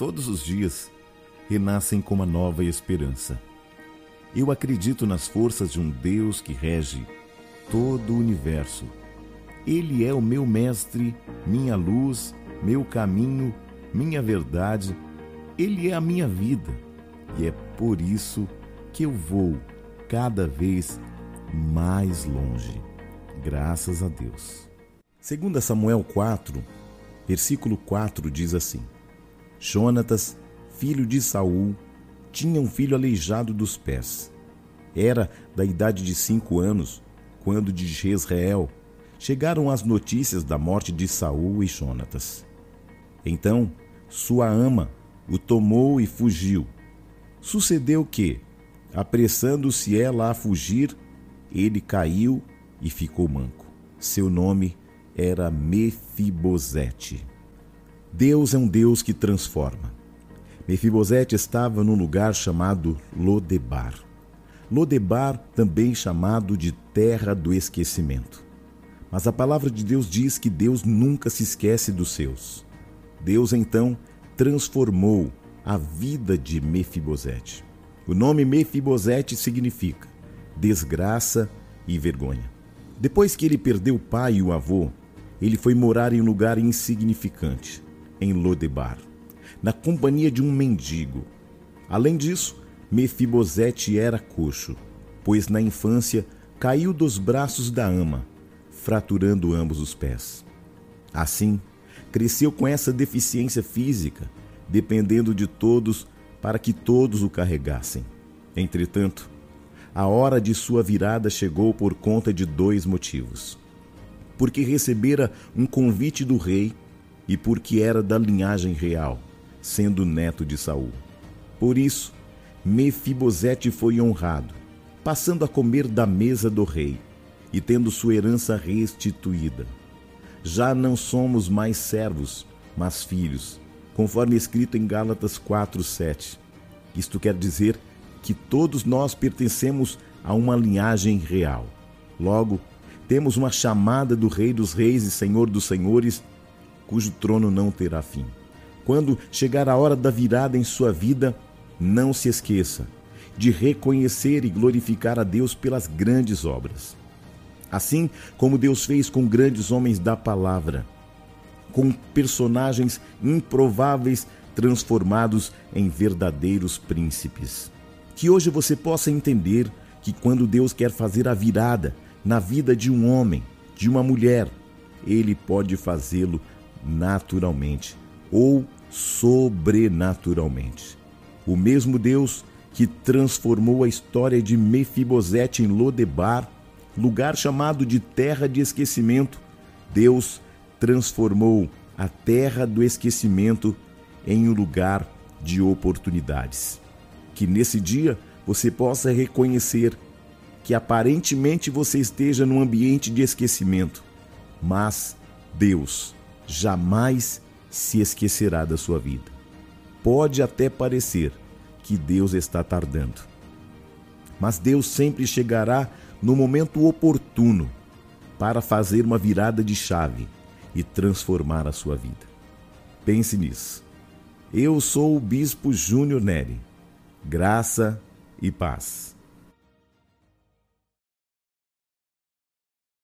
todos os dias, renascem com uma nova esperança. Eu acredito nas forças de um Deus que rege todo o universo. Ele é o meu mestre, minha luz, meu caminho, minha verdade. Ele é a minha vida. E é por isso que eu vou cada vez mais longe. Graças a Deus. Segundo Samuel 4, versículo 4 diz assim: Jonatas, filho de Saul, tinha um filho aleijado dos pés. Era da idade de cinco anos, quando de Jezreel chegaram as notícias da morte de Saul e Jonatas. Então, sua ama o tomou e fugiu. Sucedeu que, apressando-se ela a fugir, ele caiu e ficou manco. Seu nome era Mefibosete. Deus é um Deus que transforma. Mefibosete estava num lugar chamado Lodebar. Lodebar, também chamado de terra do esquecimento. Mas a palavra de Deus diz que Deus nunca se esquece dos seus. Deus então transformou a vida de Mefibosete. O nome Mefibosete significa desgraça e vergonha. Depois que ele perdeu o pai e o avô, ele foi morar em um lugar insignificante, em Lodebar, na companhia de um mendigo. Além disso, Mefibosete era coxo, pois na infância caiu dos braços da ama, fraturando ambos os pés. Assim, cresceu com essa deficiência física, dependendo de todos para que todos o carregassem. Entretanto, a hora de sua virada chegou por conta de dois motivos. Porque recebera um convite do rei e porque era da linhagem real, sendo neto de Saul. Por isso, Mefibosete foi honrado, passando a comer da mesa do rei e tendo sua herança restituída. Já não somos mais servos, mas filhos, conforme escrito em Gálatas 4:7. Isto quer dizer que todos nós pertencemos a uma linhagem real. Logo, temos uma chamada do Rei dos Reis e Senhor dos Senhores, cujo trono não terá fim. Quando chegar a hora da virada em sua vida, não se esqueça de reconhecer e glorificar a Deus pelas grandes obras. Assim como Deus fez com grandes homens da palavra, com personagens improváveis transformados em verdadeiros príncipes. Que hoje você possa entender que quando Deus quer fazer a virada na vida de um homem, de uma mulher, ele pode fazê-lo naturalmente ou sobrenaturalmente. O mesmo Deus que transformou a história de Mefibosete em Lodebar, lugar chamado de terra de esquecimento, Deus transformou a terra do esquecimento em um lugar de oportunidades que nesse dia você possa reconhecer que aparentemente você esteja num ambiente de esquecimento, mas Deus jamais se esquecerá da sua vida. Pode até parecer que Deus está tardando, mas Deus sempre chegará no momento oportuno para fazer uma virada de chave e transformar a sua vida. Pense nisso. Eu sou o Bispo Júnior Neri graça e paz.